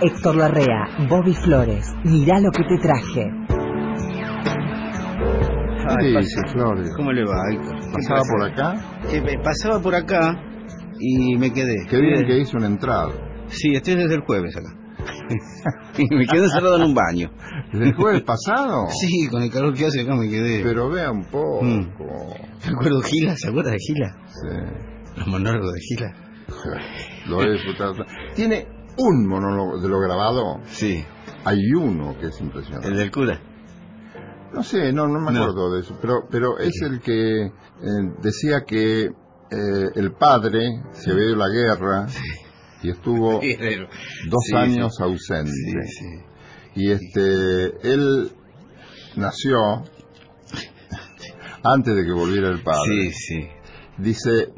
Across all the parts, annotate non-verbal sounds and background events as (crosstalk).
Héctor Larrea, Bobby Flores, mirá lo que te traje. Ay, ¿Qué pas- dice, Flores? ¿Cómo le va, Héctor? ¿Pasaba por acá? Eh, me pasaba por acá y me quedé. Qué bien Eh, que hizo una entrada. Sí, estoy desde el jueves acá. (laughs) y me quedé encerrado en un baño. ¿Desde el jueves pasado? (laughs) Sí, con el calor que hace acá me quedé. Pero vea un poco. Mm. Me acuerdo de Gila, ¿se acuerda de Gila? Sí. Los monólogos de Gila. (laughs) Lo he disfrutado. Tiene un monólogo de lo grabado. Sí, Hay uno que es impresionante. el del cura. No sé, no, no me No. acuerdo de eso, pero, pero es el que eh, decía que eh, el padre se había ido a la guerra y estuvo (laughs) dos Sí, años ausente. Y este, él nació (laughs) antes de que volviera el padre. Sí, sí. Dice,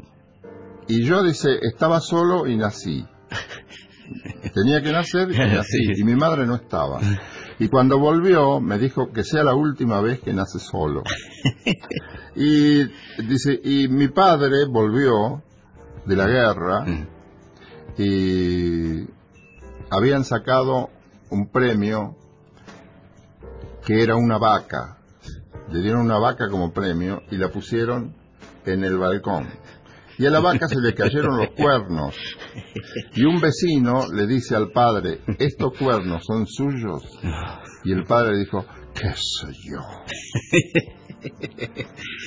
y yo dice, estaba solo y nací. (laughs) Tenía que nacer y nací. Sí. Y mi madre no estaba. Y cuando volvió, me dijo que sea la última vez que nace solo. (laughs) Y dice, y mi padre volvió de la guerra Mm. y habían sacado un premio que era una vaca. Le dieron una vaca como premio y la pusieron en el balcón. Y a la vaca se le cayeron los cuernos. Y un vecino le dice al padre, ¿estos cuernos son suyos? Y el padre dijo, ¿qué sé yo?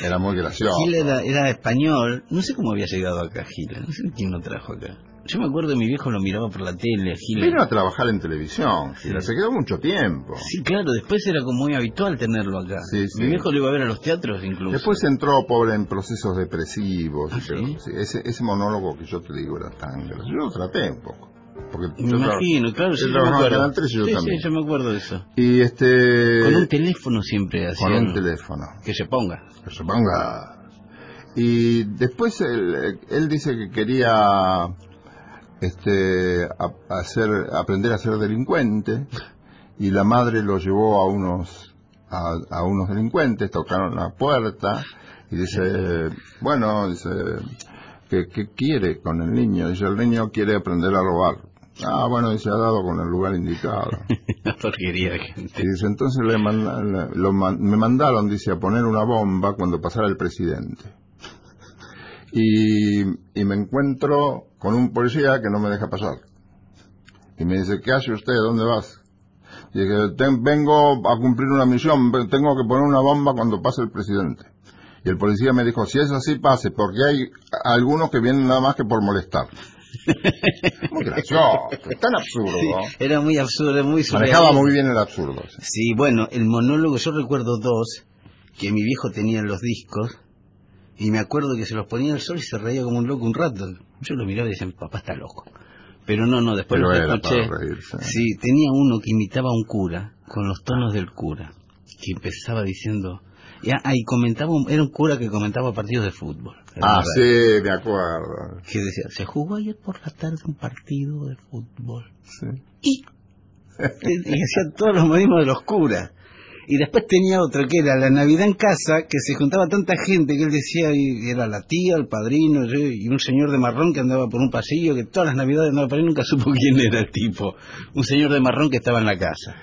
Era muy gracioso. Gila era, era español. No sé cómo había llegado acá Gila. No sé quién lo trajo acá. Yo me acuerdo mi viejo lo miraba por la tele, a Gila. Vino a trabajar en televisión, se quedó mucho tiempo. Sí, claro, después era como muy habitual tenerlo acá. Sí, sí. Mi viejo lo iba a ver a los teatros incluso. Después entró pobre en procesos depresivos. ¿Ah, pero, ese, ese monólogo que yo te digo era tan gracioso. Yo lo traté un poco. Porque Me yo imagino, claro, sí, él yo me trabajaba en acuerdo. Canal 13 y yo sí, también. sí, yo me acuerdo de eso. Y este... Con un teléfono siempre hacía. con un teléfono. Que se ponga. Que se ponga. Y después él, él dice que quería este a- hacer aprender a ser delincuente y la madre lo llevó a unos a, a unos delincuentes tocaron la puerta y dice bueno dice ¿qué, qué quiere con el niño? dice el niño quiere aprender a robar ah bueno dice ha dado con el lugar indicado (laughs) Una porquería de gente. y dice, entonces le manda- le- lo man- me mandaron, dice, a poner una bomba cuando pasara el presidente. Y, y me encuentro con un policía que no me deja pasar. Y me dice, ¿qué hace usted? ¿Dónde vas? Y dije, "Ten- vengo a cumplir una misión, tengo que poner una bomba cuando pase el presidente. Y el policía me dijo, si es así, pase, porque hay algunos que vienen nada más que por molestar. (laughs) Muy gracioso, tan absurdo. Sí, era muy absurdo, muy surrealista. Manejaba muy bien el absurdo. sí. Sí, bueno, el monólogo, yo recuerdo dos, que mi viejo tenía en los discos, y me acuerdo que se los ponía al sol y se reía como un loco un rato. Yo lo miraba y decía, papá está loco. Pero no, no, después era escuché. Sí, tenía uno que imitaba a un cura, con los tonos del cura, que empezaba diciendo... Y, ah, y comentaba, un- era un cura que comentaba partidos de fútbol. Ah, verdad. sí, me acuerdo. Que decía, se jugó ayer por la tarde un partido de fútbol. Sí. y, y hacía todos los modismos de los curas. Y después tenía otro que era la Navidad en casa, que se juntaba tanta gente que él decía, y era la tía, el padrino, y un señor de marrón que andaba por un pasillo, que todas las Navidades andaba por ahí, nunca supo (laughs) quién era el tipo. Un señor de marrón que estaba en la casa.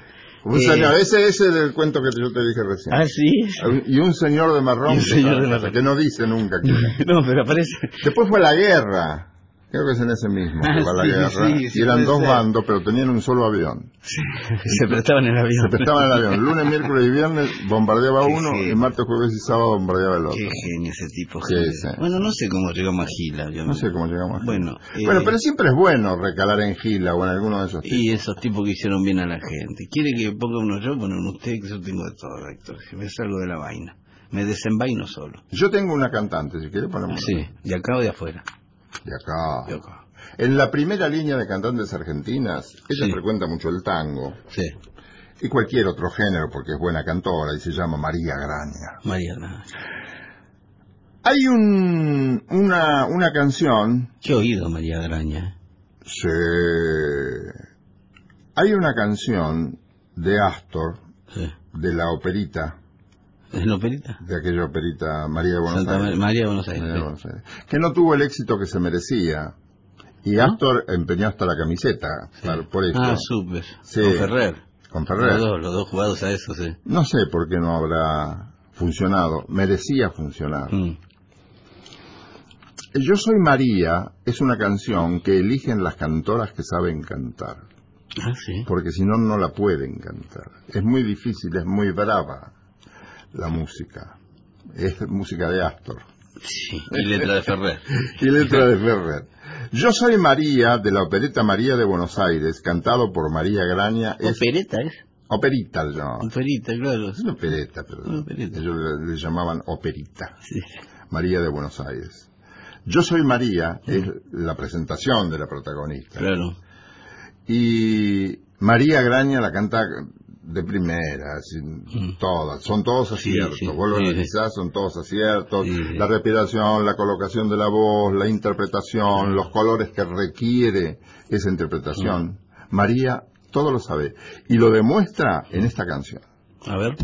Un Eh, señor, ese ese es el cuento que yo te dije recién. Ah, sí. Y un señor de marrón, un que señor de marrón. que no dice nunca (laughs) es. No, pero aparece. Después fue la guerra. Creo que es en ese mismo, que Ah, va la sí, guerra. sí, sí, y eran dos ser. bandos, pero tenían un solo avión. (laughs) Se prestaban el avión. Se prestaban el avión. Lunes, miércoles y viernes bombardeaba uno, y martes, jueves y sábado bombardeaba el otro. Qué genio ese tipo. Sí, genio. sí. Bueno, no sé cómo llegamos a Gila. yo No sé cómo llegamos a Bueno, eh, Bueno, pero siempre es bueno recalar en Gila o en alguno de esos tipos. Y esos tipos que hicieron bien a la gente. ¿Quiere que ponga uno yo? Bueno, usted, que yo tengo de todo, Héctor. Si me salgo de la vaina. Me desenvaino solo. Yo tengo una cantante, si quiere ponemos Sí, de acá o de afuera. De acá. De acá. En la primera línea de cantantes argentinas, ella Sí. frecuenta mucho el tango Sí, y cualquier otro género porque es buena cantora y se llama María Graña. Mariana. Hay un, una, una canción, Qué oído, María Graña. se, hay una canción de Astor, Sí. de la operita, ¿Es la operita? de aquella operita María de Buenos Santa Aires. María de Buenos Aires. María de sí. Buenos Aires, que no tuvo el éxito que se merecía Y Astor empeñó hasta la camiseta, claro, por eso. Ah, súper. Sí. Con Ferrer. Con Ferrer. Los dos, los dos jugados a eso, sí. No sé por qué no habrá funcionado. Merecía funcionar. Mm. Yo soy María es una canción que eligen las cantoras que saben cantar, Ah, sí. porque si no, no la pueden cantar. Es muy difícil, es muy brava la música. Es música de Astor. Sí. Y letra de Ferrer. (laughs) y letra de Ferrer. Yo soy María de la opereta María de Buenos Aires, cantado por María Graña. Es Opereta, ¿es? operita, no. Operita, claro. Es una opereta, pero Una opereta. ellos le, le llamaban operita. Sí. María de Buenos Aires. Yo soy María es la presentación de la protagonista. Claro. Y María Graña la canta de primera, así, todas, son todos aciertos. sí, Vuelvo a sí, analizar, son todos aciertos. La respiración, la colocación de la voz, la interpretación, los colores que requiere esa interpretación. María todo lo sabe y lo demuestra en esta canción. A ver.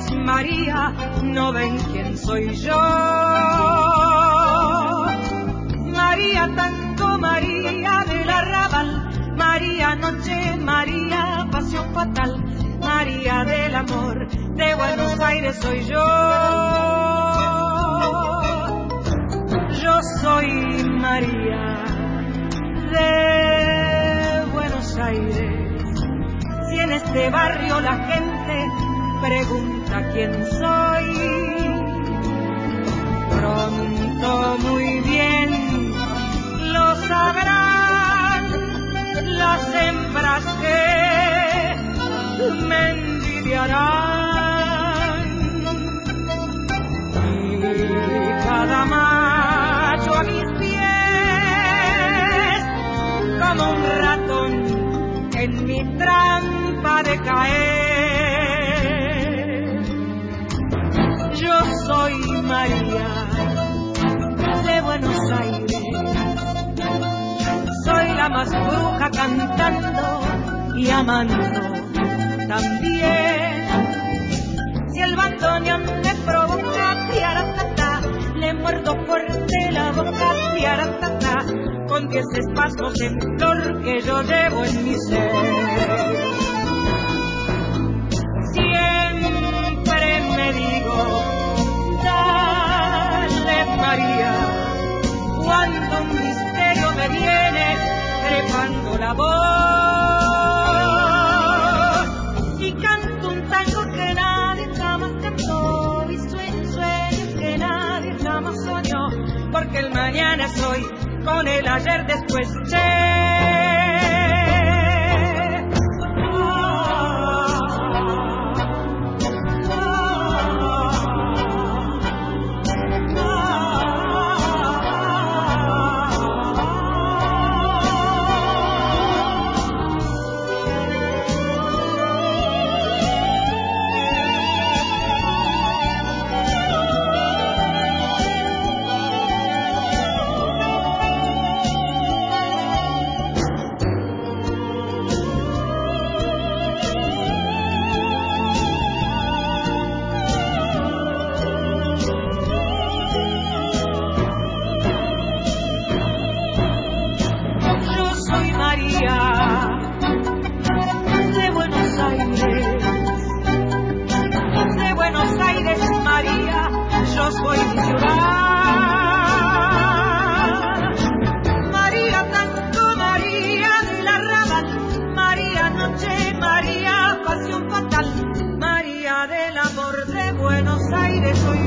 María, no ven quién soy yo. María tango, María del arrabal, María noche, María pasión fatal, María del amor, de Buenos Aires soy yo. Yo soy María de Buenos Aires. Si en este barrio la gente pregunta quién soy, pronto muy bien lo sabrán las hembras que me envidiarán. Y cada macho a mis pies, como un ratón en mi trampa de caer. Más bruja cantando y amando también. Si el bandoneón me provoca, le muerdo fuerte la boca, con diez espasmos en con غیر توی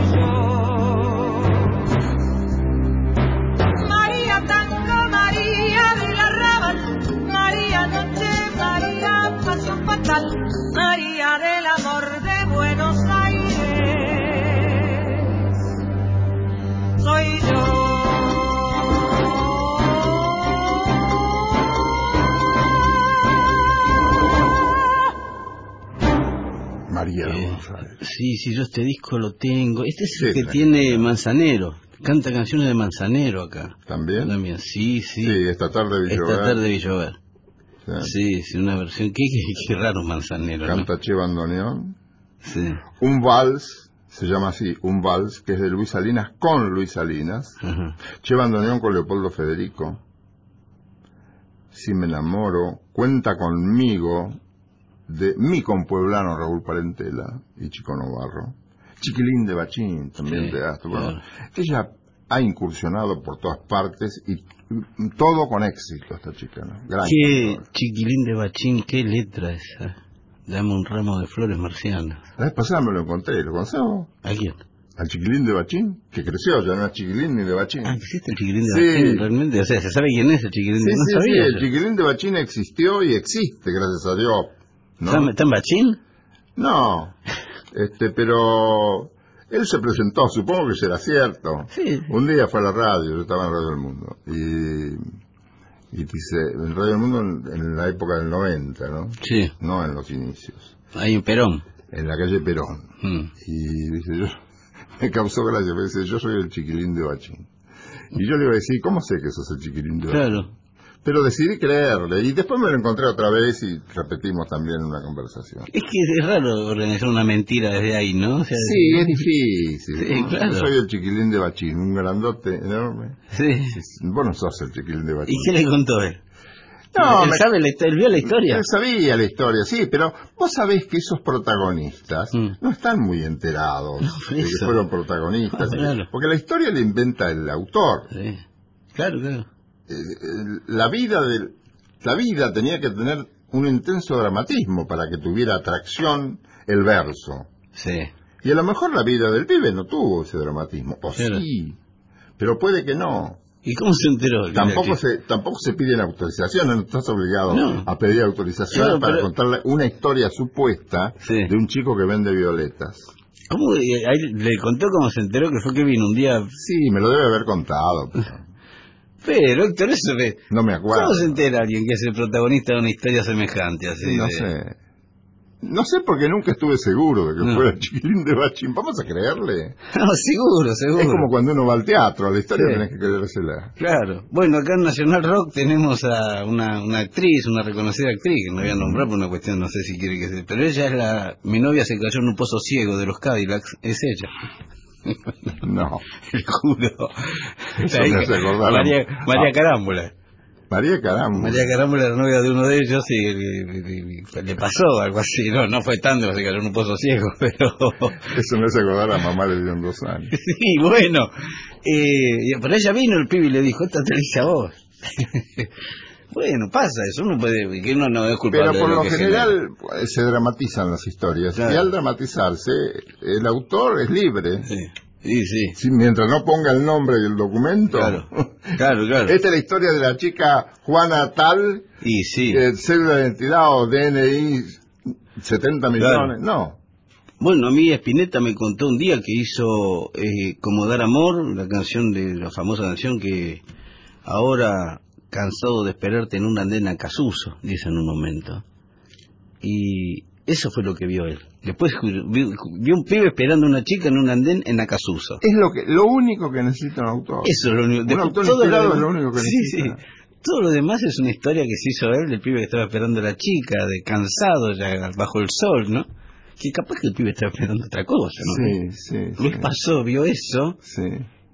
después sí, sí, yo este disco lo tengo. Este es el Sí, que tiene Manzanero. Canta canciones de Manzanero acá. ¿También? También, sí, sí. Sí, esta tarde vi Esta tarde vi llover. Sí. Sí, una versión. Qué, qué, qué raro Manzanero, ¿no? Canta Che Bandoneón. Sí. Un vals, se llama así, un vals, que es de Luis Salinas con Luis Salinas. Ajá. Che Bandoneón con Leopoldo Federico. Si me enamoro, cuenta conmigo, de mi compueblano Raúl Parentela y Chico Novarro. Chiquilín de Bachín, también Sí, de claro. ella ha incursionado por todas partes y mm, todo con éxito esta chica, ¿no? Gran Qué chiquilín de bachín, qué letra esa. Dame un ramo de flores marcianas. La vez pasada me lo encontré, ¿lo conocemos? ¿A quién? Al chiquilín de Bachín, que creció, ya no es chiquilín ni de Bachín. Ah, ¿existe el chiquilín de Sí. bachín realmente? O sea, ¿se sabe quién es el chiquilín Sí, de No sí, sabía. sí, el chiquilín de Bachín existió y existe, gracias a Dios. ¿No? ¿Está, en bachín? No, (laughs) este, pero él se presentó, supongo que será cierto. Sí. Un día fue a la radio, yo estaba en Radio del Mundo, y, y dice, en Radio del Mundo en, en la época del 90, ¿no? Sí, No en los inicios, ahí en Perón. en la calle Perón. Mm. Y dice, yo, (laughs) me causó gracia, me dice, yo soy el chiquilín de Bachín. Y yo le iba a decir, ¿cómo sé que sos el chiquilín de Bachín? Claro. Pero decidí creerle, y después me lo encontré otra vez y repetimos también una conversación. Es que es raro organizar una mentira desde ahí, ¿no? O sea, Sí, es difícil. Sí, ¿no? claro. Yo soy el chiquilín de Bachín, un grandote enorme. Sí. Vos no sos el chiquilín de ¿Y Bachín. qué le contó él? No, ¿Él me- sabe la? ¿Él vio la historia? Él sabía la historia, sí, pero vos sabés que esos protagonistas Mm. no están muy enterados de que fueron protagonistas. Ah, claro. Porque la historia la inventa el autor. Sí. Claro, claro. Eh, La vida del, la vida tenía que tener un intenso dramatismo para que tuviera atracción el verso. Sí. Y a lo mejor la vida del pibe no tuvo ese dramatismo. O Claro. sí, pero puede que no. ¿Y cómo se enteró? Tampoco se, tampoco se piden autorizaciones, no estás obligado No. a pedir autorizaciones Claro, para pero- contarle una historia supuesta Sí. de un chico que vende violetas. ¿Cómo? eh, le contó cómo se enteró que fue que vino un día... Sí, me lo debe haber contado, pero (laughs) Pero, Héctor, eso ve... no me acuerdo. ¿Cómo se entera alguien que es el protagonista de una historia semejante así? no de- sé. No sé porque nunca estuve seguro de que No. fuera el chiquilín de Bachín. Vamos a creerle. (laughs) No, seguro, seguro. Es como cuando uno va al teatro, a la historia Sí. tenés que creérsela. Claro. Bueno, acá en Nacional Rock tenemos a una, una actriz, una reconocida actriz, que no voy a nombrar por una cuestión, no sé si quiere que sea, pero ella es la... Mi novia se cayó en un pozo ciego de los Cadillacs, es ella. (laughs) No. Te juro. Eso me hace acordar a- María, María a- Carámbula. María Caramba. María Carámbula era novia de uno de ellos y le pasó algo así. No, no fue tanto, se cayó en un pozo ciego, (laughs) pero... Eso me hace acordar a mamá le dieron dos años. (laughs) Sí, bueno. Eh, pero ella vino el pibe y le dijo, esta te la hice a vos. Bueno, pasa eso, uno puede, que uno no es culpable Pero por de lo general pues, se dramatizan las historias. Claro. Y al dramatizarse, el autor es libre. Sí, sí, sí. Si- mientras no ponga el nombre y el documento. Claro, claro, claro. (laughs) Esta es la historia de la chica Juana Tal, Y sí. eh, cédula de identidad o DNI 70 millones. No. Bueno, a mí Spinetta me contó un día que hizo eh, Como Dar Amor, la canción de la famosa canción que ahora cansado de esperarte en un andén a Casuso, dice en un momento. Y eso fue lo que vio él. Después vio, vio un pibe esperando a una chica en un andén en Acasuso. Es lo que lo único que necesita un autor. Eso es lo único. Un Después, autor todo es lo único que sí, necesita. sí. Todo lo demás es una historia que se hizo él, del pibe que estaba esperando a la chica, de cansado ya bajo el sol, ¿no? Que capaz que el pibe estaba esperando otra cosa, ¿no? Sí, sí, sí. Le pasó, vio eso Sí.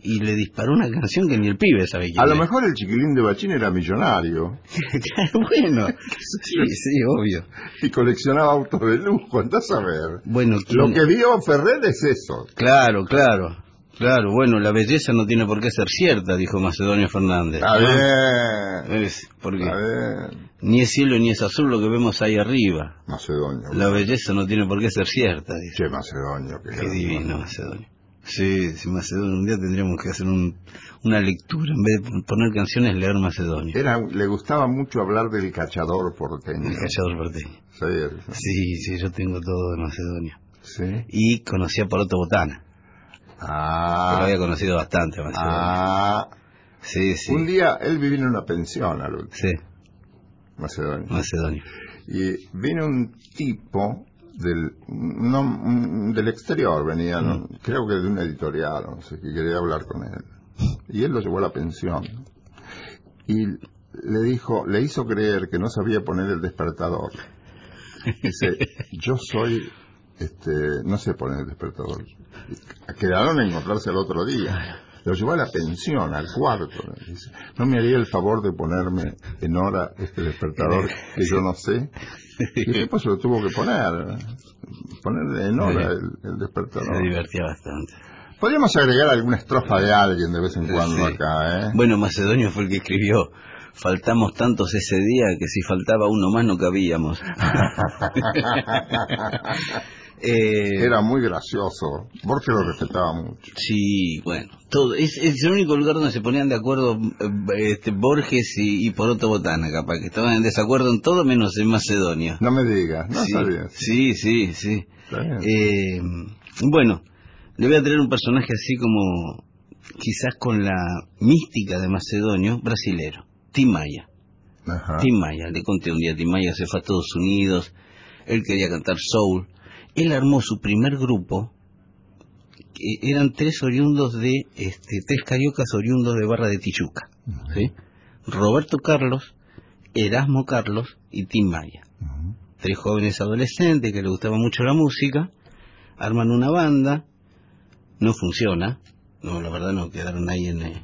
Y le disparó una canción que ni el pibe sabe quién A lo mejor el chiquilín de Bachín era millonario (laughs) bueno, sí, sí, obvio. y coleccionaba autos de lujo, andás a ver. Bueno, Lo ¿quién- que vio Ferrer es eso. Claro, claro, claro. Bueno, la belleza no tiene por qué ser cierta, dijo Macedonio Fernández. A ver. Es porque A ver. ni es cielo ni es azul lo que vemos ahí arriba. Macedonio. La belleza no tiene por qué ser cierta, dice. Che, Macedonio. Qué, Qué divino, Macedonio. Sí, sí, Macedonio. Un día tendríamos que hacer un- una lectura. En vez de poner canciones, leer Macedonio. Era, le gustaba mucho hablar del cachador porteño. El callador porteño. Sí, Sí, sí, yo tengo todo de Macedonio. sí. Y conocí a Poroto Botana. que lo Ah, había conocido bastante, Macedonio. ah. Sí, sí. Un día él vivía en una pensión, al Sí, Macedonio. Macedonio. Y vino un tipo del no, mm, del exterior venía, ¿no? creo que de un editorial, no sé, que quería hablar con él. Y él lo llevó a la pensión. Y le dijo, le hizo creer que no sabía poner el despertador. Dice, (laughs) yo soy, este, no sé poner el despertador. Quedaron a encontrarse el otro día. Lo llevó a la pensión, al cuarto. Dice, no me haría el favor de ponerme en hora este despertador que yo (laughs) no sé. Y después se lo tuvo que poner, poner en hora el, el Se despertador. divertía bastante. Podríamos agregar alguna estrofa de alguien de vez en cuando Sí. acá, ¿eh? Bueno, Macedonio fue el que escribió. Faltamos tantos ese día que si faltaba uno más no cabíamos. (laughs) Eh, Era muy gracioso. Borges lo respetaba mucho. Sí, bueno, todo. Es, es el único lugar donde se ponían de acuerdo eh, este, Borges y, y Poroto Botana, capaz, que estaban en desacuerdo en todo menos en Macedonia. No me digas, no sí, sabía. sí, sí, sí. Eh, bueno, le voy a traer un personaje así como quizás con la mística de Macedonio, brasilero, Tim Maya. Ajá. Tim Maya, le conté un día, Tim Maya se fue a Estados Unidos, él quería cantar soul, él armó su primer grupo, que eran tres oriundos de, este, tres cariocas oriundos de Barra de Tichuca, ¿sí? Roberto Carlos, Erasmo Carlos y Tim Maya. Tres jóvenes adolescentes que les gustaba mucho la música, arman una banda, no funciona, no, la verdad no quedaron ahí en... eh.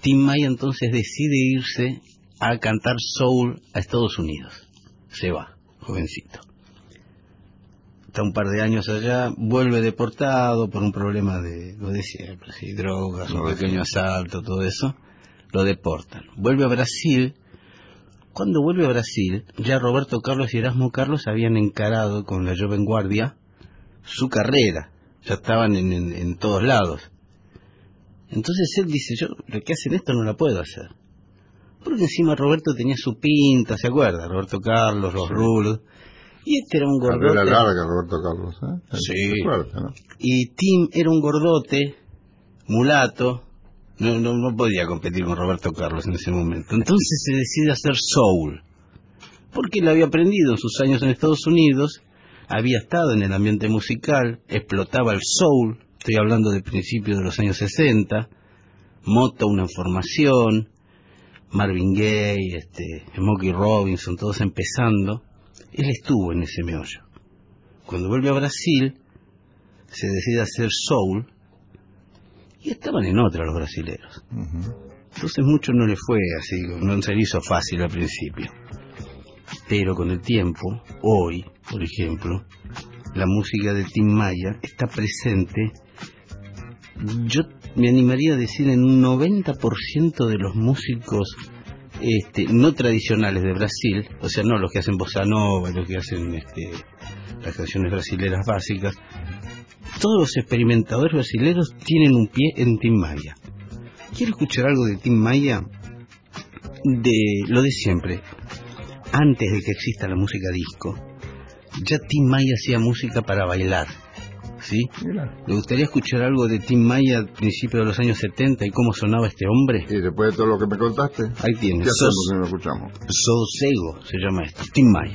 Tim Maya entonces decide irse a cantar soul a Estados Unidos. Se va, jovencito. Está un par de años allá, vuelve deportado por un problema de, lo de siempre, sí, drogas, un pequeño asalto, todo eso. Lo deportan. Vuelve a Brasil. Cuando vuelve a Brasil, ya Roberto Carlos y Erasmo Carlos habían encarado con la Joven Guardia su carrera. Ya estaban en, en- en todos lados. Entonces él dice, yo lo que hacen esto no la puedo hacer. Porque encima Roberto tenía su pinta, ¿se acuerda? Roberto Carlos, los rulos. Y este era un Carrera gordote. larga, Roberto Carlos, ¿eh? Sí. Y Tim era un gordote, mulato. No, no, no podía competir con Roberto Carlos en ese momento. Entonces se decide hacer soul. Porque él había aprendido en sus años en Estados Unidos, había estado en el ambiente musical, explotaba el soul, estoy hablando de principios de los años 60, Motown en formación, Marvin Gaye, este, Smokey Robinson, todos empezando. Él estuvo en ese meollo. Cuando vuelve a Brasil, se decide hacer soul y estaban en otra los brasileros. Entonces mucho no le fue así, no se le hizo fácil al principio. Pero con el tiempo, hoy, por ejemplo, la música de Tim Maya está presente, yo me animaría a decir en un 90% de los músicos este, no tradicionales de Brasil, o sea, no los que hacen bossa nova, los que hacen este, las canciones brasileras básicas, todos los experimentadores brasileños tienen un pie en Tim Maya. Quiero escuchar algo de Tim Maya de lo de siempre. Antes de que exista la música disco, ya Tim Maya hacía música para bailar. ¿Sí? Mira. ¿Le gustaría escuchar algo de Tim Maya al principio de los años 70 y cómo sonaba este hombre? Y después de todo lo que me contaste, Ahí tiene, ¿qué hacemos si no lo escuchamos? Sosego se llama esto, Tim Maya.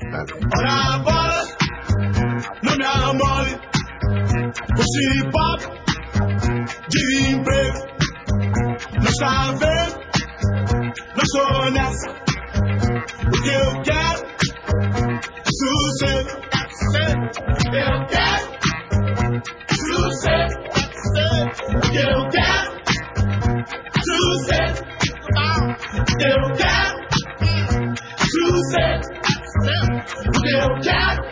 Não me amole. O cipó de emprego. Não está vendo, não sou nessa. O que eu quero, sossego. Eu quero, you down two cents. You down down.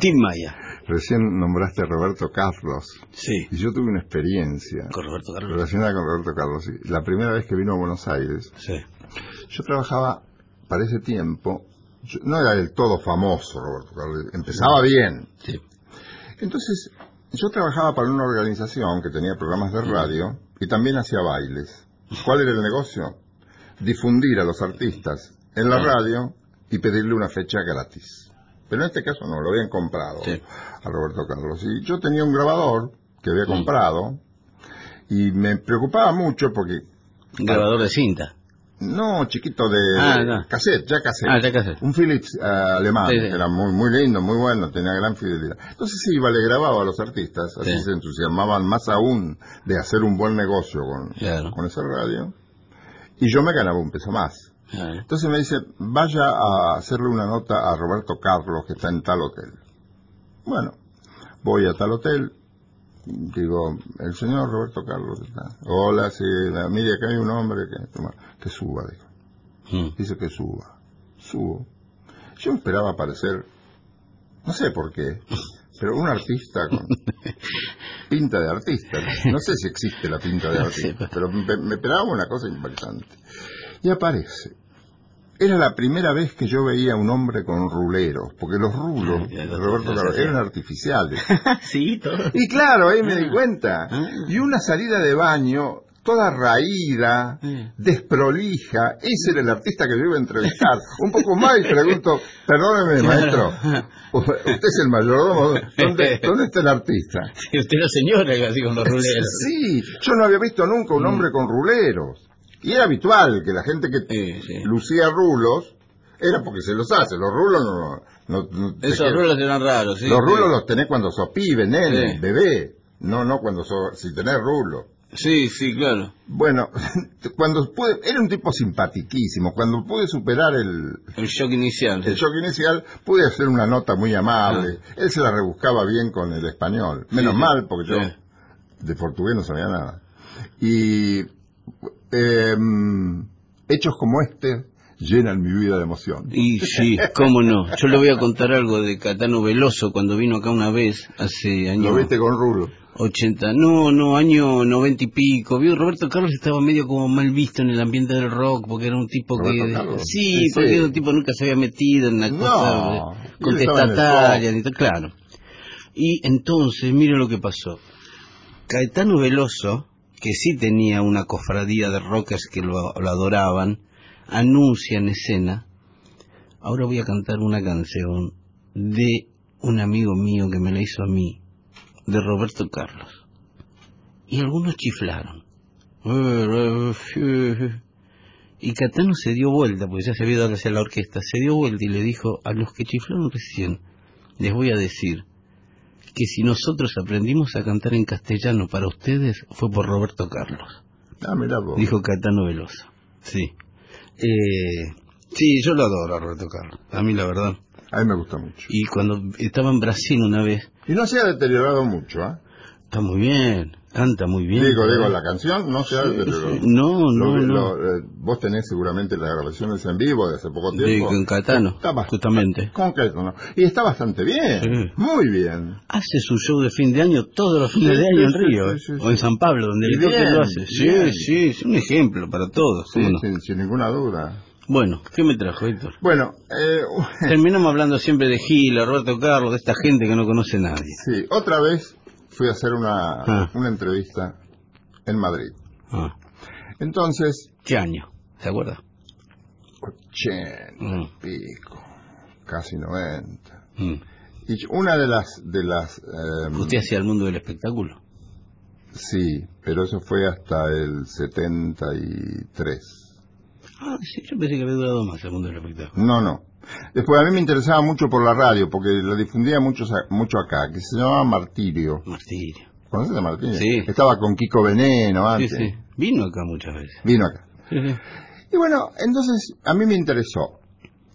Tim Maya. Recién nombraste a Roberto Carlos. Sí, Y yo tuve una experiencia con Roberto Carlos. relacionada con Roberto Carlos. La primera vez que vino a Buenos Aires, Sí. yo trabajaba para ese tiempo, yo- no era del todo famoso Roberto Carlos, empezaba bien. Sí. Entonces, yo trabajaba para una organización que tenía programas de radio y también hacía bailes. ¿Cuál era el negocio? Difundir a los artistas en la radio y pedirle una fecha gratis. Pero en este caso no, lo habían comprado Sí. a Roberto Carlos. Y yo tenía un grabador que había comprado y me preocupaba mucho porque, Un grabador de cinta. no, chiquito de Ah, no. cassette, ya cassette. Ah, ya cassette. Un Philips eh, alemán, Sí, sí. era muy muy lindo, muy bueno, tenía gran fidelidad. Entonces iba, le grababa a los artistas, así Sí. se entusiasmaban más aún de hacer un buen negocio con, Claro. con esa radio. Y yo me ganaba un peso más. Entonces me dice, vaya a hacerle una nota a Roberto Carlos que está en tal hotel. Bueno, voy a tal hotel, digo, el señor Roberto Carlos está. Hola, sí, la- mire, acá hay un hombre que, toma, que suba, dijo. Mm. Dice que suba. Subo. Yo esperaba aparecer, no sé por qué, pero un artista con (laughs) pinta de artista. No sé si existe la pinta de artista, pero me, me esperaba una cosa interesante. Y aparece. Era la primera vez que yo veía a un hombre con ruleros, porque los rulos Ah, de ya, Roberto Carlos eran artificiales. (laughs) sí, todo. Y claro, ahí me di cuenta. Ah. Y una salida de baño, toda raída, Mm. desprolija. Ese era el artista que yo iba a entrevistar. (laughs) Un poco más y pregunto, perdóneme, maestro, (laughs) usted es el mayordomo, ¿dónde, dónde está el artista? Sí, usted era señora así con los ruleros. Sí, yo no había visto nunca un hombre con ruleros. Y era habitual que la gente que Sí, sí. lucía rulos, era porque se los hace. Los rulos no... no, Esos rulos eran raros, sí. los rulos los tenés cuando sos pibe, nene, bebé. No, no cuando sos, si tenés rulos. Sí, sí, claro. Bueno, (laughs) cuando pude, era un tipo simpatiquísimo. Cuando pude superar el, El shock inicial. el shock inicial, pude hacer una nota muy amable. Él se la rebuscaba bien con el español. Menos Ah. sí. mal, porque yo Sí. de portugués no sabía nada. Y em, hechos como este llenan mi vida de emoción. Y sí, cómo no. Yo le voy a contar algo de Catano Veloso cuando vino acá una vez, hace años... Lo viste con rulo. 80, no, no, año 90 y pico. Vio, Roberto Carlos estaba medio como mal visto en el ambiente del rock, porque era un tipo ¿Roberto que... Sí, Sí, porque sí. era un tipo que nunca se había metido en la No, cosa eh, en contestataria, claro. Y entonces, mire lo que pasó. Caetano Veloso, que sí tenía una cofradía de rockers que lo, adoraban, anuncia en escena, ahora voy a cantar una canción de un amigo mío que me la hizo a mí, de Roberto Carlos. Y algunos chiflaron. Y Catano se dio vuelta, porque ya se había dado la orquesta, se dio vuelta y le dijo, a los que chiflaron recién, les voy a decir que si nosotros aprendimos a cantar en castellano para ustedes, fue por Roberto Carlos, Ah, vos. dijo Catano Veloso. Sí. Eh, sí, yo lo adoro a Roberto Carlos, a mí la verdad. A mí me gusta mucho. Y cuando estaba en Brasil una vez, Y no se ha deteriorado mucho, ¿ah? Está muy bien. Canta muy bien. Digo, digo, la canción no se pero... No, no, lo- no. lo- eh, vos tenés seguramente las grabaciones en vivo de hace poco De tiempo. con Catano, Está justamente. Con Caetano. Y está bastante bien. Sí. Muy bien. Hace su show de fin de año todos los fines Sí, de año en sí, Río, sí, ¿eh? sí, sí. o en San Pablo, donde toque bien, lo hace. Sí, bien. sí, es un ejemplo para todos. Sí, ¿cómo no? sin, sin ninguna duda. Bueno, ¿qué me trajo, Héctor? Bueno, eh, Terminamos hablando siempre de Gil, Roberto Carlos, de esta gente que no conoce nadie. sí, otra vez fui a hacer una, Ah. una entrevista en Madrid. Ah, Entonces, ¿Qué año? ¿Se acuerda? ochenta Mm, y pico, casi 90. mm. Y una de las, de las, eh, ¿Usted hacía el mundo del espectáculo? sí, pero eso fue hasta el 73. Ah, sí, yo pensé que había durado más el mundo del espectáculo. No, no. Después a mí me interesaba mucho por la radio, porque la difundía mucho, mucho acá, que se llamaba Martirio. Martirio. ¿Conoces a Martirio? Sí. Estaba con Kiko Veneno Sí, antes. sí. Vino acá muchas veces. Vino acá. Sí, sí. Y bueno, entonces a mí me interesó.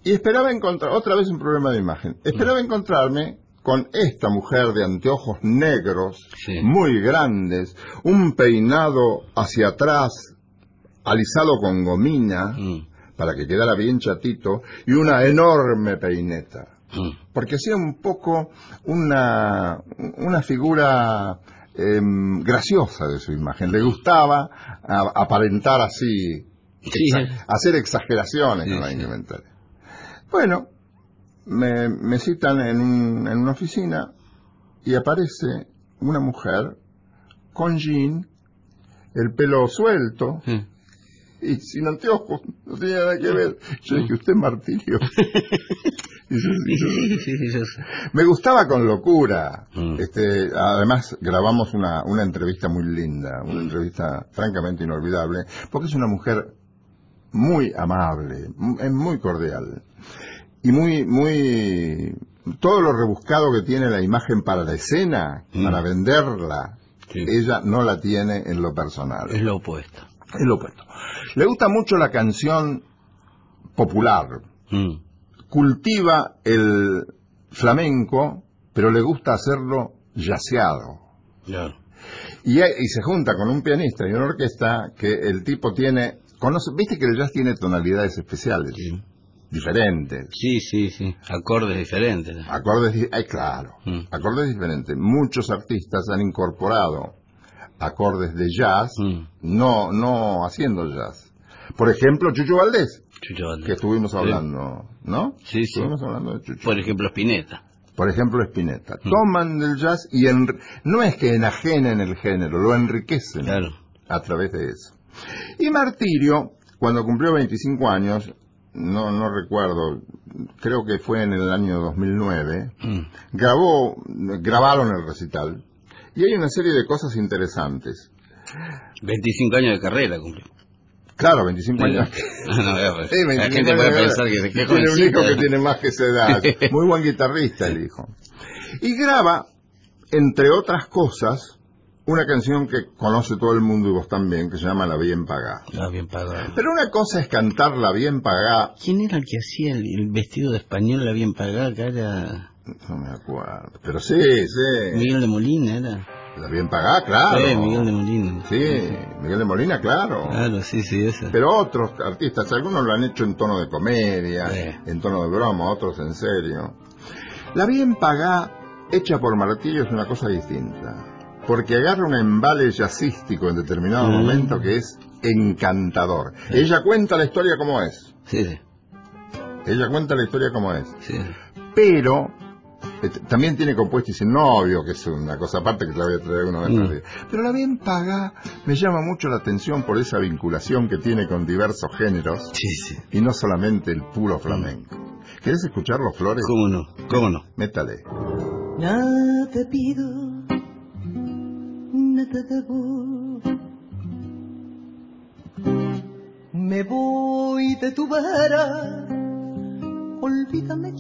Y esperaba encontrar, otra vez un problema de imagen, esperaba Mm. encontrarme con esta mujer de anteojos negros, Sí. muy grandes, un peinado hacia atrás, alisado con gomina, Mm, para que quedara bien chatito, y una enorme peineta. mm. Porque hacía un poco una, una figura em, graciosa de su imagen. Le gustaba a- aparentar así, Sí, exa- hacer exageraciones Sí, con la sí. indumentaria. Bueno, me, me citan en, un- en una oficina y aparece una mujer con jean, el pelo suelto sí. Y sin anteojos, no tenía nada que ver. Yo dije, ¿usted es martirio? (laughs) Me gustaba con locura. Mm. Este, además grabamos una, una entrevista muy linda, una entrevista francamente inolvidable, porque es una mujer muy amable, es muy cordial y muy, muy todo lo rebuscado que tiene la imagen para la escena, Mm. para venderla, Sí. ella no la tiene en lo personal. Es lo opuesto. Es lo opuesto. Le gusta mucho la canción popular, Mm. cultiva el flamenco, pero le gusta hacerlo yaceado. Claro. Y, se junta con un pianista y una orquesta que el tipo tiene, conoce, viste que el jazz tiene tonalidades especiales, Sí. diferentes, Sí, sí, sí. Acordes diferentes. acordes, ay, claro, Mm. acordes diferentes. Muchos artistas han incorporado acordes de jazz, Mm. no, no haciendo jazz. Por ejemplo, Chucho Valdés, Chucho Valdés. que estuvimos Sí. hablando, ¿no? Sí, sí. Estuvimos hablando de Chucho. Por ejemplo, Spinetta. Por ejemplo, Spinetta. Mm. Toman del jazz y enri- no es que enajenen el género, lo enriquecen Claro. a través de eso. Y Martirio, cuando cumplió 25 años, no, no recuerdo, creo que fue en el año 2009, Mm. grabó, grabaron el recital. Y hay una serie de cosas interesantes. 25 años de carrera cumplió. Claro, 25 años. (laughs) No, no, ya, Sí, la 25 gente puede pensar que, que tiene un hijo que tiene más que esa edad. (laughs) Muy buen guitarrista el hijo. Y graba, entre otras cosas, una canción que conoce todo el mundo y vos también, que se llama La Bien Pagada. Ah, bien pagado. Pero una cosa es cantar La Bien Pagada, ¿Quién era el que hacía el, el vestido de español, la bien pagada? Que era no me acuerdo, pero sí, sí, Miguel de Molina, era. La Bien Pagada, claro. Sí, Miguel de Molina. Sí, Miguel de Molina, claro. Claro, sí, sí, esa. Pero otros artistas, algunos lo han hecho en tono de comedia, Sí. en tono de broma, otros en serio. La bien pagada, hecha por Martillo, es una cosa distinta. Porque agarra un embale jazzístico en determinado Mm. momento que es encantador. Ella cuenta la historia como es. Sí, sí, Ella cuenta la historia como es. sí. Pero también tiene compuesto y sin novio, que es una cosa aparte que te la voy a traer una vez Mm. Pero la bien paga me llama mucho la atención por esa vinculación que tiene con diversos géneros Sí, sí. y no solamente el puro flamenco. ¿Querés escuchar los flores? ¿Cómo no? ¿Cómo no? Métale. Nada te pido, nada debo. Me voy de tu vera, olvídame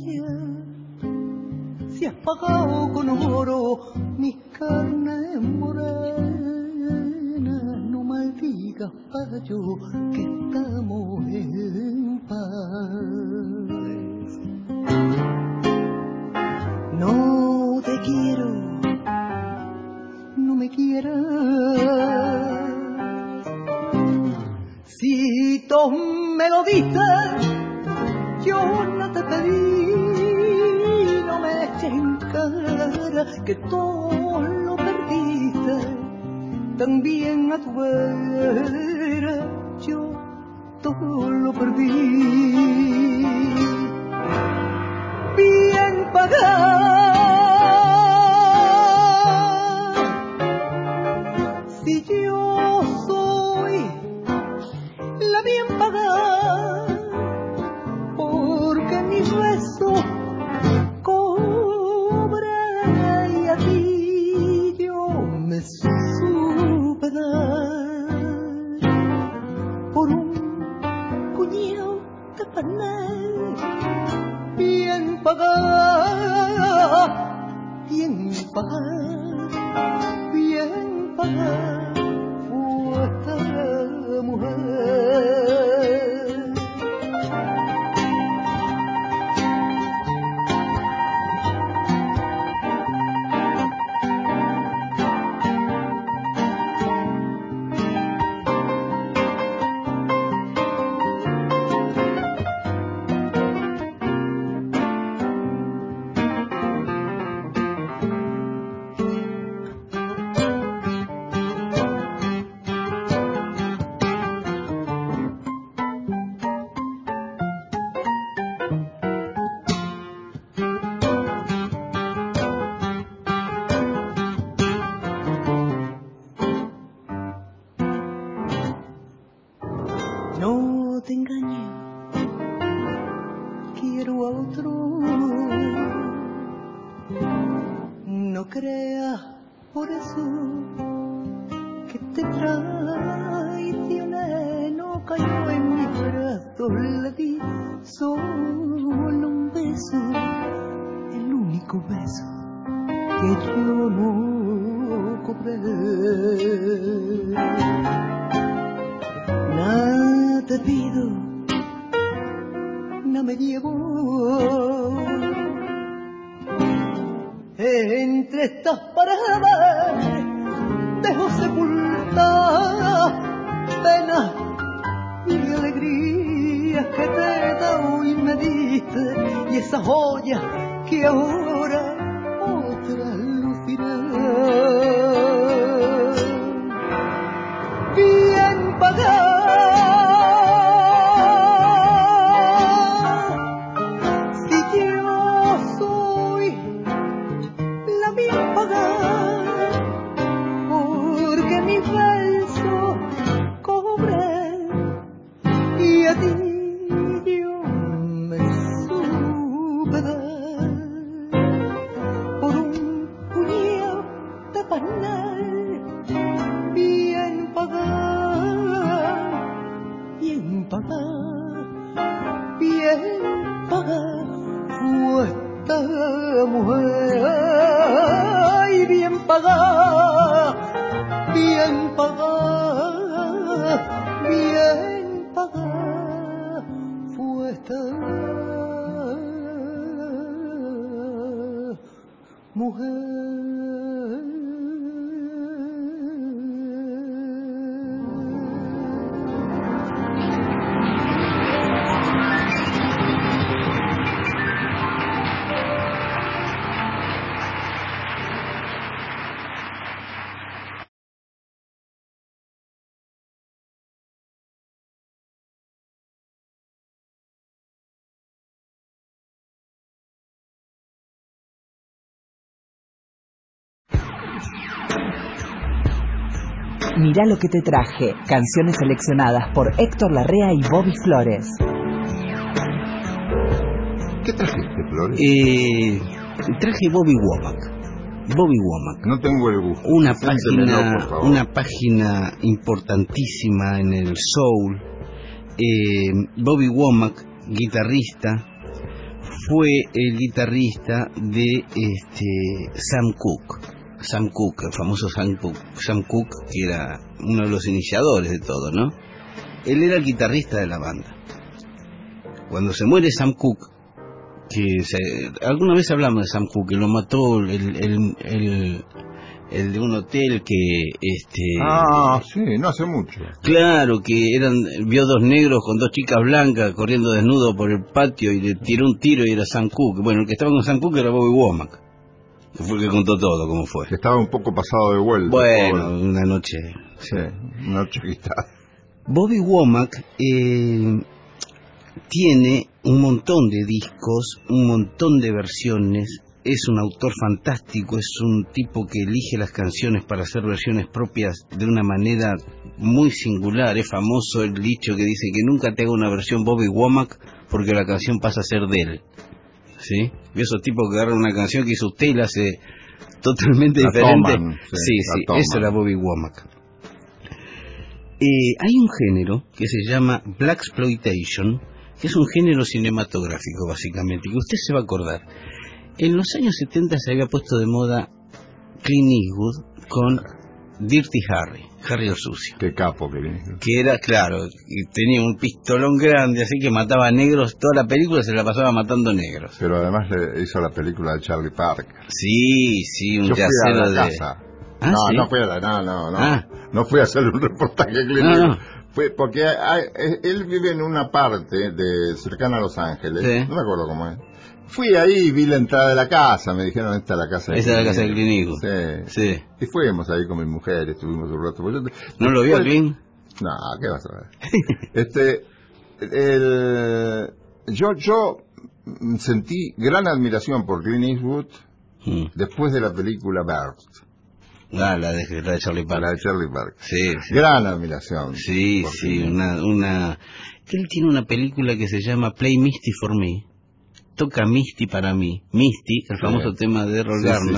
pagado con oro mis carnes morenas. No maldigas, payo, que estamos en paz. No te quiero, no me quieras. Si tú me lo diste, yo no que todo lo perdiste. También a tu vera yo todo lo perdí. Bien pagada, panel bien pagada, bien pagada, bien pagada esa joya que Mirá lo que te traje. Canciones seleccionadas por Héctor Larrea y Bobby Flores. ¿Qué trajiste, Flores? Eh, traje Bobby Womack. Bobby Womack. no tengo el gusto. Una página, por favor. una página importantísima en el soul. Eh, Bobby Womack, guitarrista, fue el guitarrista de este Sam Cooke. Sam Cooke, el famoso Sam Cooke, Sam Cooke, que era uno de los iniciadores de todo, ¿no? Él era el guitarrista de la banda. Cuando se muere Sam Cooke, que se- alguna vez hablamos de Sam Cooke, que lo mató el, el, el, el de un hotel que, este... Ah, sí, no hace mucho. Claro, que eran, vio dos negros con dos chicas blancas corriendo desnudos por el patio y le tiró un tiro y era Sam Cooke. Bueno, el que estaba con Sam Cooke era Bobby Womack, que fue el que contó todo, cómo fue. Estaba un poco pasado de vuelta. Bueno, una noche. Sí, una chiquita. Bobby Womack eh, tiene un montón de discos, un montón de versiones, es un autor fantástico, es un tipo que elige las canciones para hacer versiones propias de una manera muy singular. Es famoso el dicho que dice que nunca te haga una versión Bobby Womack porque la canción pasa a ser de él. ¿Sí? Y esos tipos que agarran una canción que hizo usted y la hace totalmente La diferente. toman, sí, sí, sí, eso era Bobby Womack. Eh, hay un género que se llama Black Exploitation, que es un género cinematográfico básicamente, que usted se va a acordar. En los años 70 se había puesto de moda Clint Eastwood con Dirty Harry, Harry el sucio, Qué capo que viene. que era, claro, tenía un pistolón grande, así que mataba negros, toda la película se la pasaba matando negros. Pero además le hizo la película de Charlie Parker. Sí, sí, un Yo fui a la de... casa. Ah, no, ¿sí? no fui a la, no, no, no. Ah. No fui a hacer un (laughs) reportaje clínico. No, no. Fue porque hay- él vive en una parte de cercana a Los Ángeles. Sí. No me acuerdo cómo es. Fui ahí y vi la entrada de la casa. Me dijeron, esta es la casa de Esa es la casa de Clint Eastwood". Eastwood. Sí. Sí. Y fuimos ahí con mi mujer, estuvimos un rato. Pues yo- ¿No lo vio Clint? No, ¿qué vas a ver? (laughs) este, el, yo, yo sentí gran admiración por Clint Eastwood Mm. después de la película Burst, Ah, la de, la de Charlie la de. Charlie Parker. Sí, sí. Gran admiración. Sí, sí, una, una... Él tiene una película que se llama Play Misty for Me. Toca Misty para mí. Misty, el famoso tema de Errol Garner,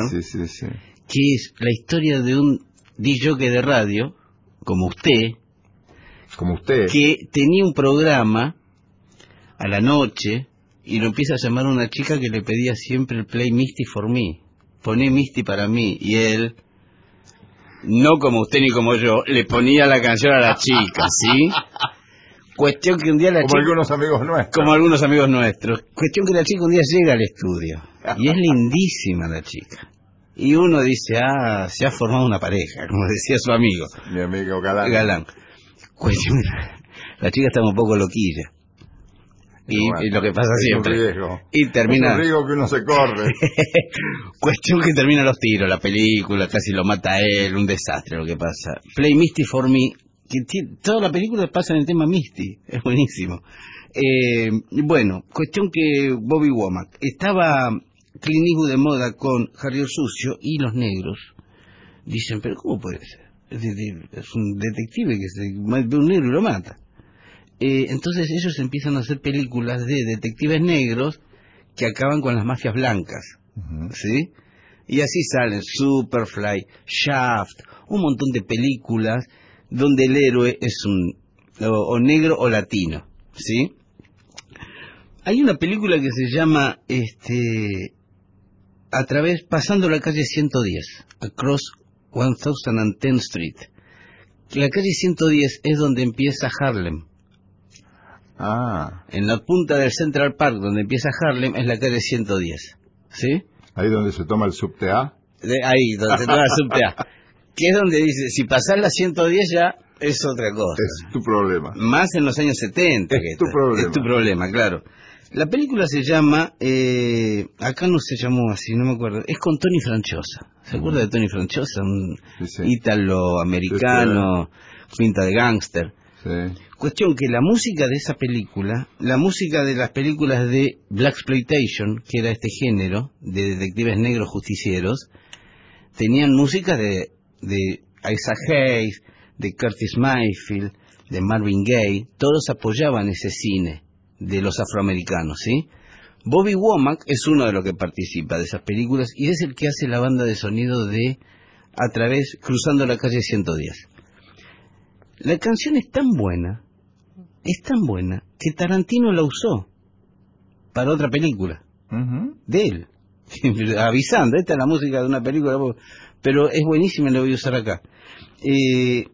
que es la historia de un DJ de radio, como usted, Como usted. que tenía un programa a la noche y lo empieza a llamar una chica que le pedía siempre el Play Misty for Me. Poné Misty para mí. Y él, no como usted ni como yo, le ponía la canción a la chica, ¿sí? (laughs) Cuestión que un día la Como chica... algunos amigos nuestros. Como algunos amigos nuestros. Cuestión que la chica un día llega al estudio. Y es lindísima la chica. Y uno dice, ah, se ha formado una pareja, como decía su amigo. Mi amigo Galán. Galán. Cuestión, la chica está un poco loquilla. Y, Bueno, y lo que pasa siempre. riesgo. Y termina. Es un riesgo que uno se corre. (laughs) Cuestión que termina los tiros, la película, casi lo mata a él, un desastre lo que pasa. Play Misty for Me, que ti- toda la película pasa en el tema Misty, es buenísimo. Eh, bueno, cuestión que Bobby Womack estaba Eastwood de moda con Harry Sucio y los negros. Dicen, pero ¿cómo puede ser? Es, decir, es un detective que se ve un negro y lo mata. Eh, entonces ellos empiezan a hacer películas de detectives negros que acaban con las mafias blancas. ¿sí? Y así salen Superfly, Shaft, un montón de películas donde el héroe es un o, o negro o latino, ¿sí? Hay una película que se llama este a través pasando la calle 110, Across 1010 Street. La calle 110 es donde empieza Harlem. Ah, En la punta del Central Park donde empieza Harlem es la calle 110, ¿sí? ahí donde se toma el subte A. De ahí, donde se toma el subte A. (laughs) Que es donde dice, si pasás la 110 ya es otra cosa. Es tu problema. Más en los años 70. Es que tu está. problema. Es tu problema, claro. La película se llama, eh, acá no se llamó así, no me acuerdo, es con Tony Franchosa. ¿Se acuerda de Tony Franchosa? Un Sí, sí. ítalo-americano, pinta de gángster. Cuestión que la música de esa película, la música de las películas de Black Exploitation, que era este género de detectives negros justicieros, tenían música de, de Isaac Hayes, de Curtis Mayfield, de Marvin Gaye, todos apoyaban ese cine de los afroamericanos, ¿sí? Bobby Womack es uno de los que participa de esas películas y es el que hace la banda de sonido de A través, cruzando la calle 110. La canción es tan buena, es tan buena, que Tarantino la usó para otra película de él, (laughs) avisando, esta es la música de una película, pero es buenísima y la voy a usar acá. Eh,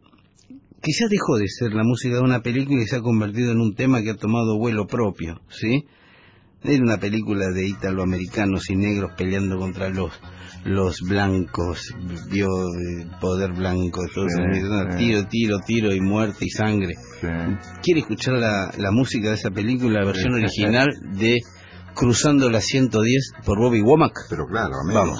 quizás dejó de ser la música de una película y se ha convertido en un tema que ha tomado vuelo propio, ¿sí? Era una película de ítalo-americanos y negros peleando contra los, los blancos, vio el poder blanco Sí, no, sí. tiro, tiro, tiro y muerte y sangre. Sí. ¿Quiere escuchar la, la música de esa película, la versión original de Cruzando la 110 por Bobby Womack? Pero claro. Vamos.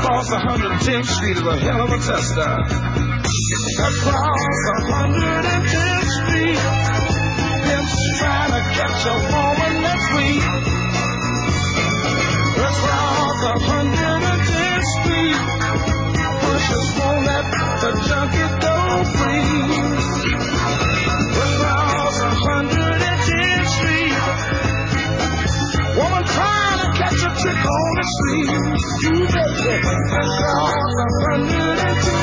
Across 110th Street is a hell of a tester. Across 110th Street, pimps trying to catch a woman that's weak. Across 110th Street, pushers won't let the junkie go free. what you're gonna see. You just live and I'm under the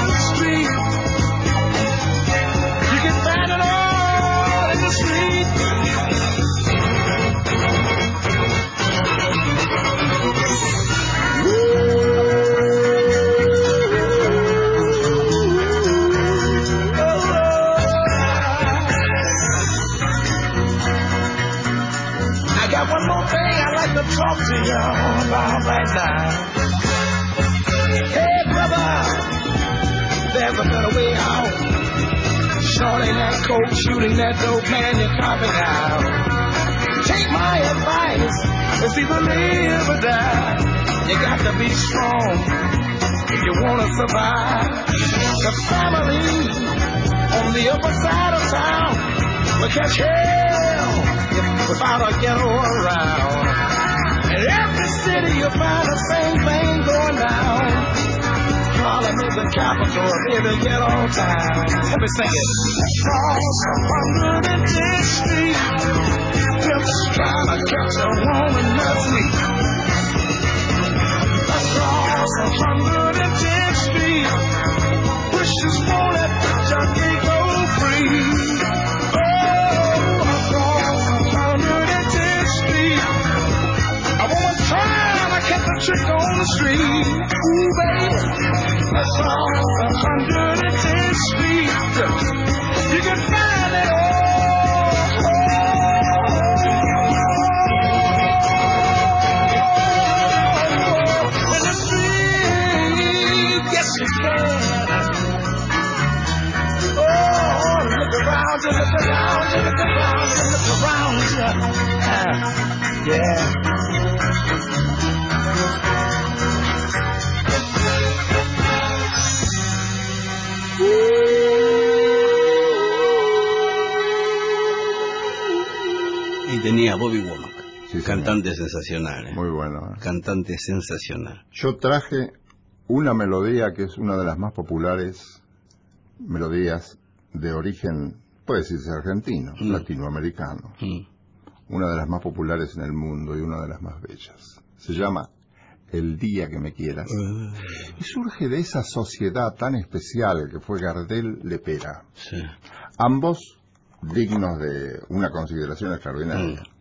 talk to you about right now. Hey, brother, there's a better way out. Shorting that coke, shooting that dope, man, you're copping out. Take my advice, it's either live or die. You got to be strong if you want to survive. The family on the upper side of town will catch hell without a ghetto around. In every city you find the same thing going down. Harlem is the capital of every ghetto town. Let me sing it. Across 110th Street, pimps trying to catch a woman that's weak. Across 110th Street, wishes won't let the junkie go free. chick on the street. Ooh, baby, that's all on 110th Street. You can tenía Bobby Womack, Sí, señor. cantante sensacional. ¿eh? Muy bueno. ¿eh? Cantante sensacional. Yo traje una melodía que es una de las más populares melodías de origen, puede decirse argentino, Mm. latinoamericano. Mm. Una de las más populares en el mundo y una de las más bellas. Se llama El día que me quieras. Y surge de esa sociedad tan especial que fue Gardel Lepera. Sí. Ambos dignos de una consideración extraordinaria. Mm.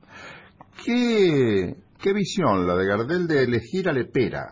¿Qué, qué visión la de Gardel de elegir a Lepera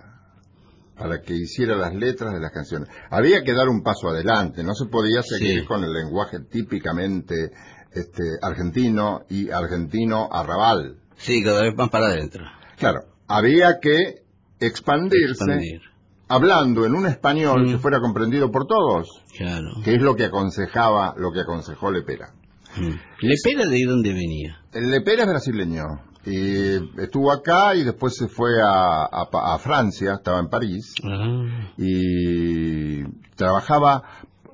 para que hiciera las letras de las canciones? Había que dar un paso adelante, no se podía seguir Sí. con el lenguaje típicamente este, argentino y argentino arrabal. Sí, cada vez más para adentro. Claro, había que expandirse Expandir. hablando en un español Mm. que fuera comprendido por todos, Claro. que es lo que aconsejaba, lo que aconsejó Lepera. Mm. ¿Lepera de dónde venía? El Lepera es brasileño y estuvo acá y después se fue a, a a Francia, estaba en París y trabajaba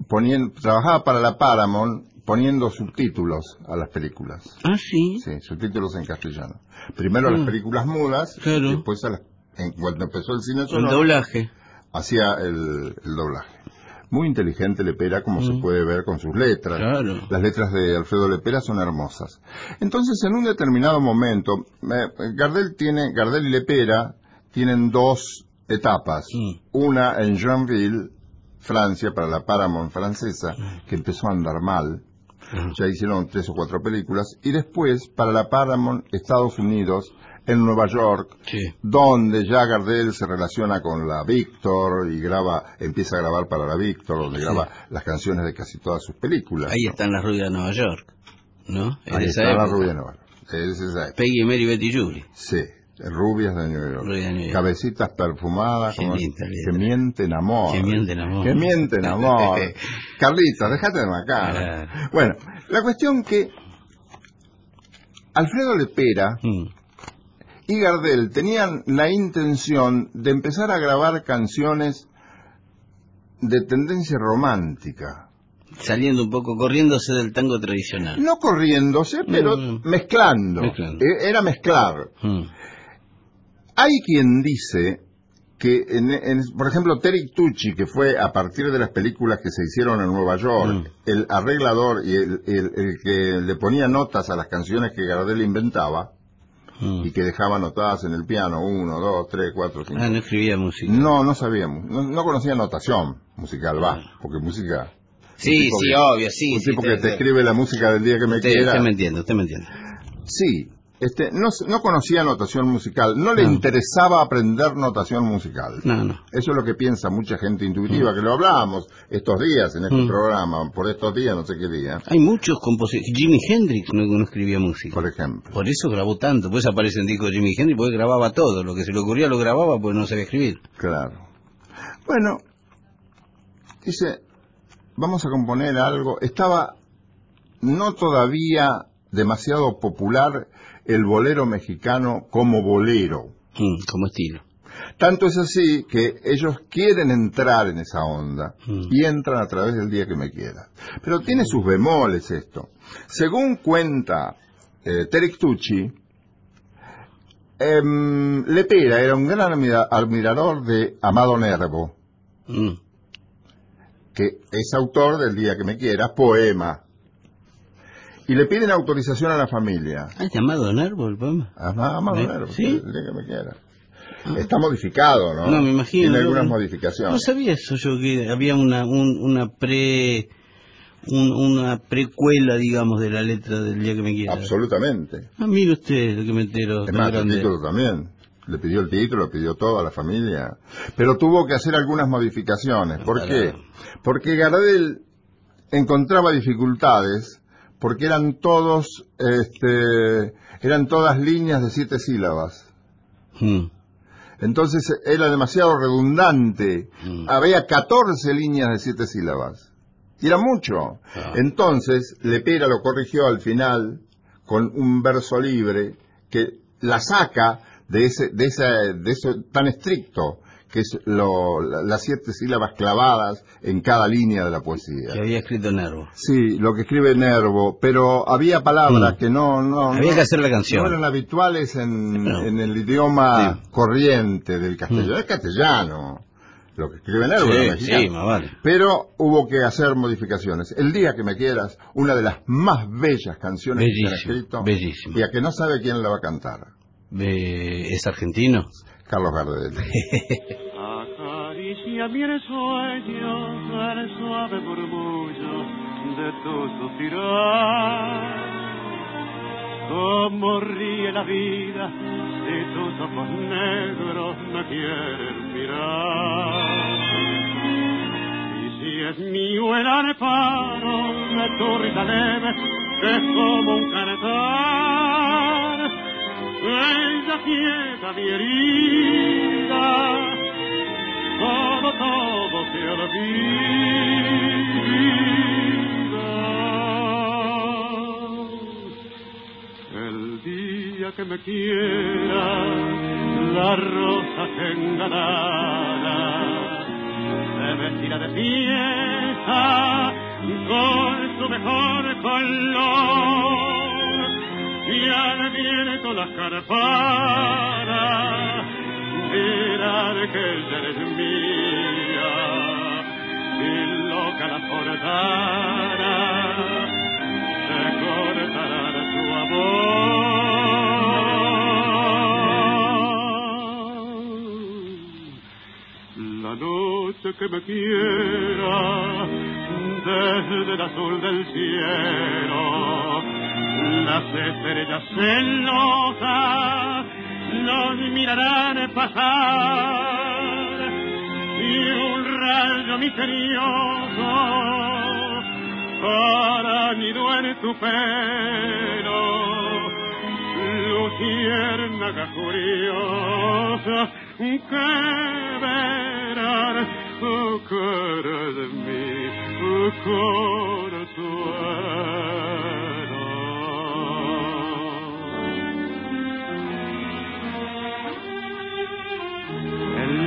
poniendo, trabajaba para la Paramount poniendo subtítulos a las películas. Ah, sí. Sí, subtítulos en castellano. Primero a las Mm. películas mudas, Claro. y después a las, en- cuando empezó el cine El sonoro, doblaje. hacía el, el doblaje. Muy inteligente Lepera, como se Mm. puede ver con sus letras. Claro. Las letras de Alfredo Lepera son hermosas. Entonces, en un determinado momento, eh, Gardel tiene, Gardel y Lepera tienen dos etapas. Mm. Una en Joinville, Francia, para la Paramount francesa, que empezó a andar mal. Ya hicieron tres o cuatro películas. Y después, para la Paramount Estados Unidos, en Nueva York, Sí. donde ya Gardel se relaciona con la Víctor y graba, empieza a grabar para la Víctor, donde Sí. graba las canciones de casi todas sus películas. Ahí están las rubias de Nueva York. ¿No? Es Ahí de esa está la época. rubia Nueva York. Es esa época. Peggy, Mary, Betty, Julie. Sí, rubias de New York. Rubias de New York. Cabecitas perfumadas, Qué como- letra. que mienten amor. Que mienten amor. Que mienten amor. (laughs) Carlitos, déjate de macar. Claro. Bueno, la cuestión que Alfredo Lepera Mm. Y Gardel tenían la intención de empezar a grabar canciones de tendencia romántica. Saliendo un poco, corriéndose del tango tradicional. No corriéndose, pero Mm. mezclando. Mezclando. E- Era mezclar. Mm. Hay quien dice que, en- en- por ejemplo, Terry Tucci, que fue a partir de las películas que se hicieron en Nueva York, Mm. el arreglador y el, el- el que le ponía notas a las canciones que Gardel inventaba Mm. y que dejaba anotadas en el piano, uno, dos, tres, cuatro, cinco. Ah, no escribía música. No, no sabíamos, no, no conocía notación musical, va, porque música... Sí, sí, que- obvio, sí. Un sí, tipo que te escribe la música del día que me Usted, quiera. usted me entiende, usted me entiende. Sí, este, no, no conocía notación musical, no le No. interesaba aprender notación musical. No. Eso es lo que piensa mucha gente intuitiva, que lo hablábamos estos días en este Mm. programa, por estos días, no sé qué día, Hay muchos compositores. Jimi Hendrix no, no escribía música. por ejemplo. Por eso grabó tanto. Pues aparece en disco de Jimi Hendrix porque grababa todo. Lo que se le ocurría lo grababa porque no sabía escribir. Claro. Bueno, dice, vamos a componer algo. Estaba no todavía demasiado popular el bolero mexicano como bolero. Mm, como estilo. Tanto es así que ellos quieren entrar en esa onda Mm. y entran a través del día que me quiera. Pero tiene sus bemoles esto. Según cuenta eh, em, Lepera era un gran admira- admirador de Amado Nervo, Mm. que es autor del día que me quiera, poema. Y le piden autorización a la familia. Ah, ¿es llamado Nervo el poema? Ama- Amado ¿Eh? Nervo, ¿Sí? el día que me quiera. Está modificado, ¿no? No, me imagino. Tiene algunas no. modificaciones. No sabía eso yo, que había una, un- una pre... un- una precuela, digamos, de la letra del día que me quiera. Absolutamente. Ah, mire usted lo que me entero. Es más, el título también. Le pidió el título, le pidió todo a la familia. Pero tuvo que hacer algunas modificaciones. ¿Por qué? Claro. Porque Gardel encontraba dificultades porque eran todos, este, eran todas líneas de siete sílabas. Mm. Entonces era demasiado redundante. Mm. Había 14 líneas de siete sílabas. Y era mucho. Ah. Entonces, Lepera lo corrigió al final con un verso libre que la saca de ese, de ese, de eso tan estricto que es lo, la- las siete sílabas clavadas en cada línea de la poesía. Que había escrito Nervo. Sí, lo que escribe Nervo, pero había palabras Mm. que no, no, Había no- que hacer la canción. no eran habituales en, No. en el idioma Sí. corriente del castellano. Mm. Es castellano, lo que escribe Nervo, Sí, era mexicano. sí, más vale. Pero hubo que hacer modificaciones. El día que me quieras, una de las más bellas canciones que se han Bellísimo, escrito, bellísimo. y a que no sabe quién la va a cantar, ¿Es argentino? Carlos Gardel. Acaricia mi sueño el suave murmullo de tu suspirar. Como ríe la vida si tus ojos negros me quieren mirar. Y si es mío el amparo de tu risa leve, que es como un cantar. Ella quieta mi herida, todo, todo se olvida. El día que me quiera, la rosa enganada se vestirá de fiesta con su mejor color y al viento las carparas dirán que ella eres mía y loca la portara se cortará su amor. La noche que me quiera desde el azul del cielo las estrellas celosas nos mirarán pasar y un rayo misterioso para nido en tu pelo luciérnaga curiosa que verán oh, cara de mí oh, consuelo.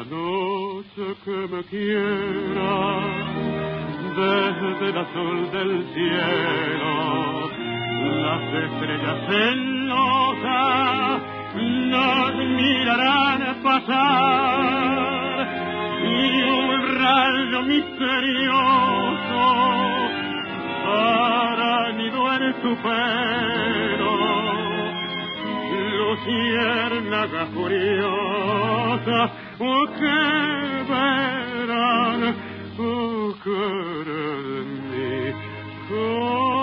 La noche que me quiera desde el azul del cielo, las estrellas celosas nos mirarán pasar y un rayo misterioso hará nido en tu pelo luciérnaga furiosa, Ukeberan ukurulmi Ukeberan